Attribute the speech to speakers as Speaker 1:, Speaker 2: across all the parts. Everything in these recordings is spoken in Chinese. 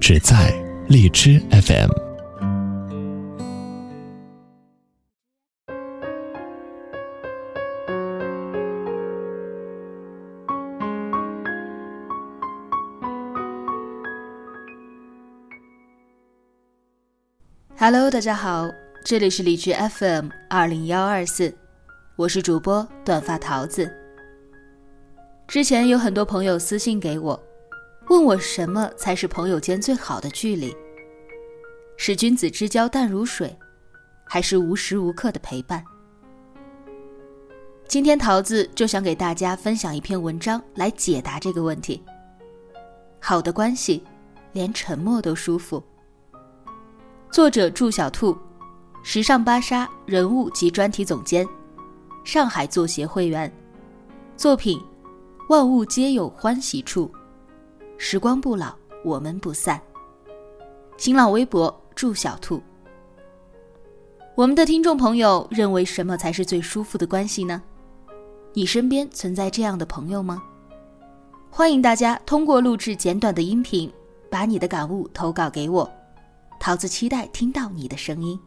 Speaker 1: 只在荔枝 FM。
Speaker 2: Hello，大家好，这里是荔枝 FM 二零幺二四，我是主播短发桃子。之前有很多朋友私信给我。问我什么才是朋友间最好的距离？是君子之交淡如水，还是无时无刻的陪伴？今天桃子就想给大家分享一篇文章来解答这个问题。好的关系，连沉默都舒服。作者祝小兔，时尚芭莎人物及专题总监，上海作协会员，作品《万物皆有欢喜处》。时光不老，我们不散。新浪微博祝小兔。我们的听众朋友认为什么才是最舒服的关系呢？你身边存在这样的朋友吗？欢迎大家通过录制简短的音频，把你的感悟投稿给我，桃子期待听到你的声音。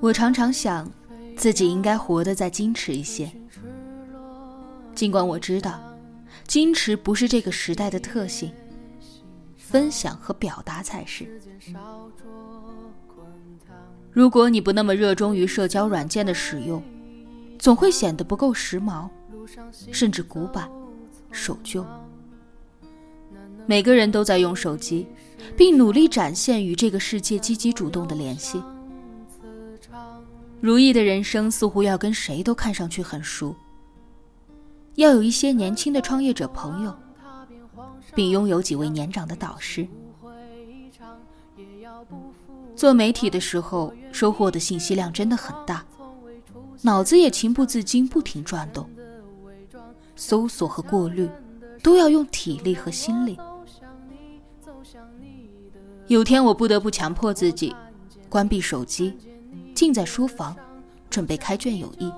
Speaker 2: 我常常想，自己应该活得再矜持一些。尽管我知道，矜持不是这个时代的特性，分享和表达才是。如果你不那么热衷于社交软件的使用，总会显得不够时髦，甚至古板、守旧。每个人都在用手机，并努力展现与这个世界积极主动的联系。如意的人生似乎要跟谁都看上去很熟，要有一些年轻的创业者朋友，并拥有几位年长的导师。做媒体的时候，收获的信息量真的很大，脑子也情不自禁不停转动，搜索和过滤都要用体力和心力。有天我不得不强迫自己关闭手机。静在书房，准备开卷有益。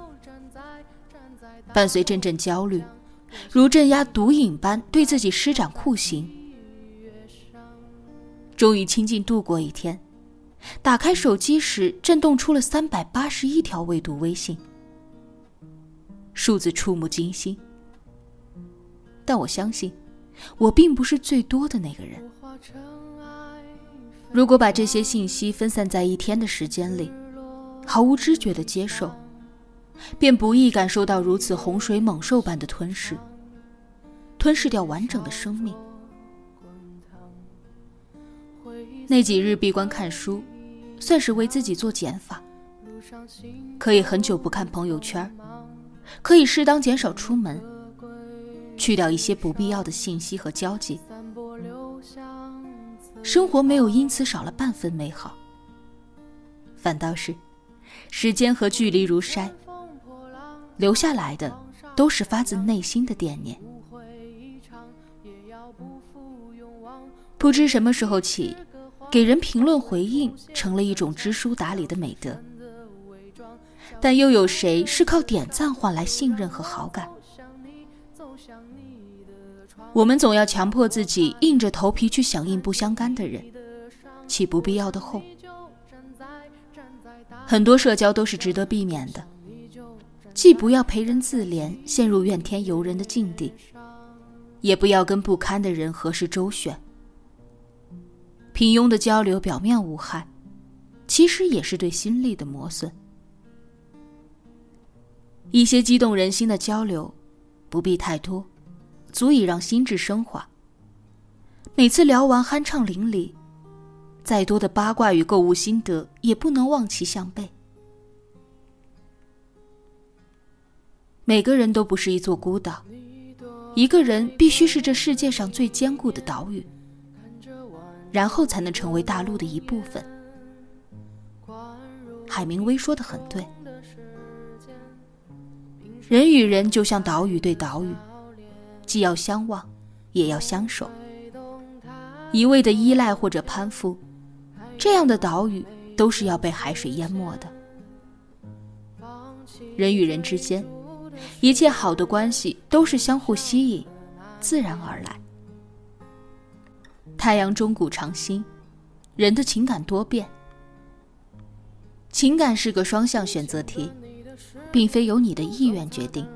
Speaker 2: 伴随阵阵焦虑，如镇压毒瘾般对自己施展酷刑。终于清静度过一天，打开手机时，震动出了三百八十一条未读微信，数字触目惊心。但我相信，我并不是最多的那个人。如果把这些信息分散在一天的时间里，毫无知觉的接受，便不易感受到如此洪水猛兽般的吞噬，吞噬掉完整的生命。那几日闭关看书，算是为自己做减法，可以很久不看朋友圈，可以适当减少出门，去掉一些不必要的信息和交际，生活没有因此少了半分美好，反倒是。时间和距离如筛，留下来的都是发自内心的惦念。不知什么时候起，给人评论回应成了一种知书达理的美德。但又有谁是靠点赞换来信任和好感？我们总要强迫自己硬着头皮去响应不相干的人，起不必要的哄。很多社交都是值得避免的，既不要陪人自怜，陷入怨天尤人的境地，也不要跟不堪的人合适周旋。平庸的交流表面无害，其实也是对心力的磨损。一些激动人心的交流，不必太多，足以让心智升华。每次聊完酣畅淋漓，再多的八卦与购物心得也不能望其项背。每个人都不是一座孤岛，一个人必须是这世界上最坚固的岛屿，然后才能成为大陆的一部分。海明威说的很对，人与人就像岛屿对岛屿，既要相望，也要相守。一味的依赖或者攀附，这样的岛屿都是要被海水淹没的。人与人之间，一切好的关系都是相互吸引，自然而来。太阳中古长新，人的情感多变。情感是个双向选择题，并非由你的意愿决定，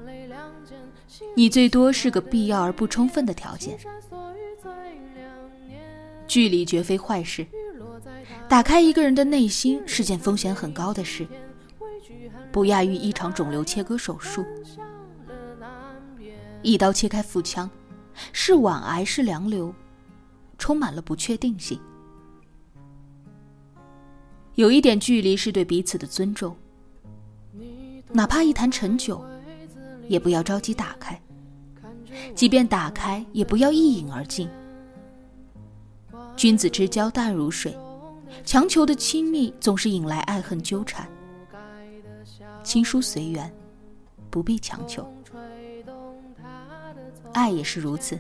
Speaker 2: 你最多是个必要而不充分的条件。距离绝非坏事，打开一个人的内心是件风险很高的事，不亚于一场肿瘤切割手术。一刀切开腹腔，是晚癌是良瘤，充满了不确定性。有一点距离是对彼此的尊重，哪怕一坛陈酒，也不要着急打开；即便打开，也不要一饮而尽。君子之交淡如水，强求的亲密总是引来爱恨纠缠。亲疏随缘，不必强求。爱也是如此，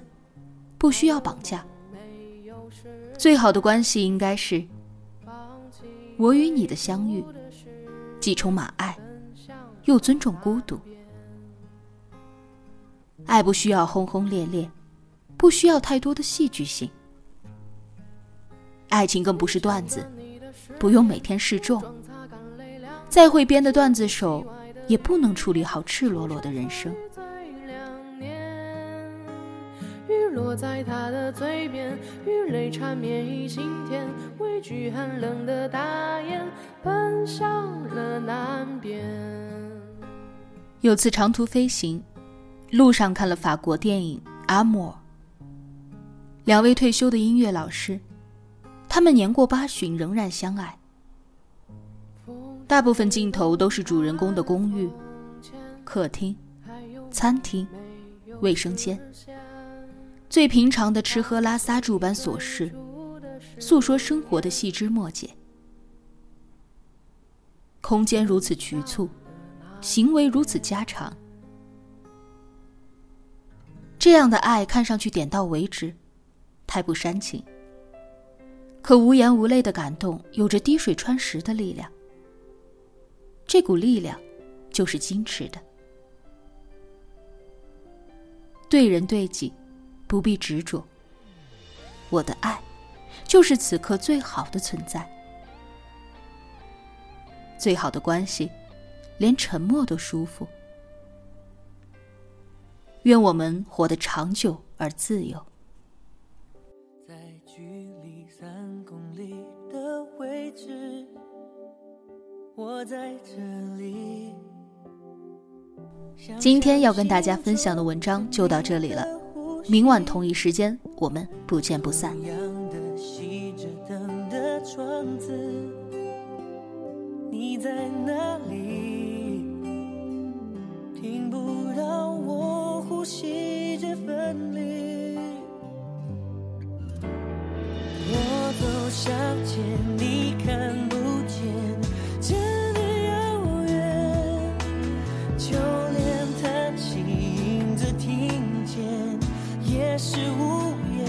Speaker 2: 不需要绑架。最好的关系应该是，我与你的相遇，既充满爱，又尊重孤独。爱不需要轰轰烈烈，不需要太多的戏剧性。爱情更不是段子，不用每天示众。再会编的段子手，也不能处理好赤裸裸的人生。雨落在他的嘴边，雨泪缠绵一心田，畏惧寒冷的大雁，奔向了南边。有次长途飞行，路上看了法国电影《阿莫》，两位退休的音乐老师。他们年过八旬，仍然相爱。大部分镜头都是主人公的公寓、客厅、餐厅、卫生间，最平常的吃喝拉撒诸般琐事，诉说生活的细枝末节。空间如此局促，行为如此家常，这样的爱看上去点到为止，太不煽情。可无言无泪的感动，有着滴水穿石的力量。这股力量，就是矜持的。对人对己，不必执着。我的爱，就是此刻最好的存在。最好的关系，连沉默都舒服。愿我们活得长久而自由。我在这里。今天要跟大家分享的文章就到这里了，明晚同一时间我们不见不散。你在哪里？听不到我呼吸是无言。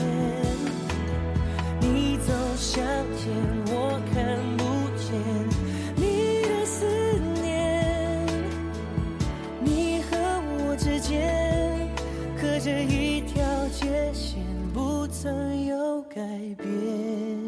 Speaker 2: 你走向前
Speaker 3: 我看不见你的思念。你和我之间隔着一条界限不曾有改变。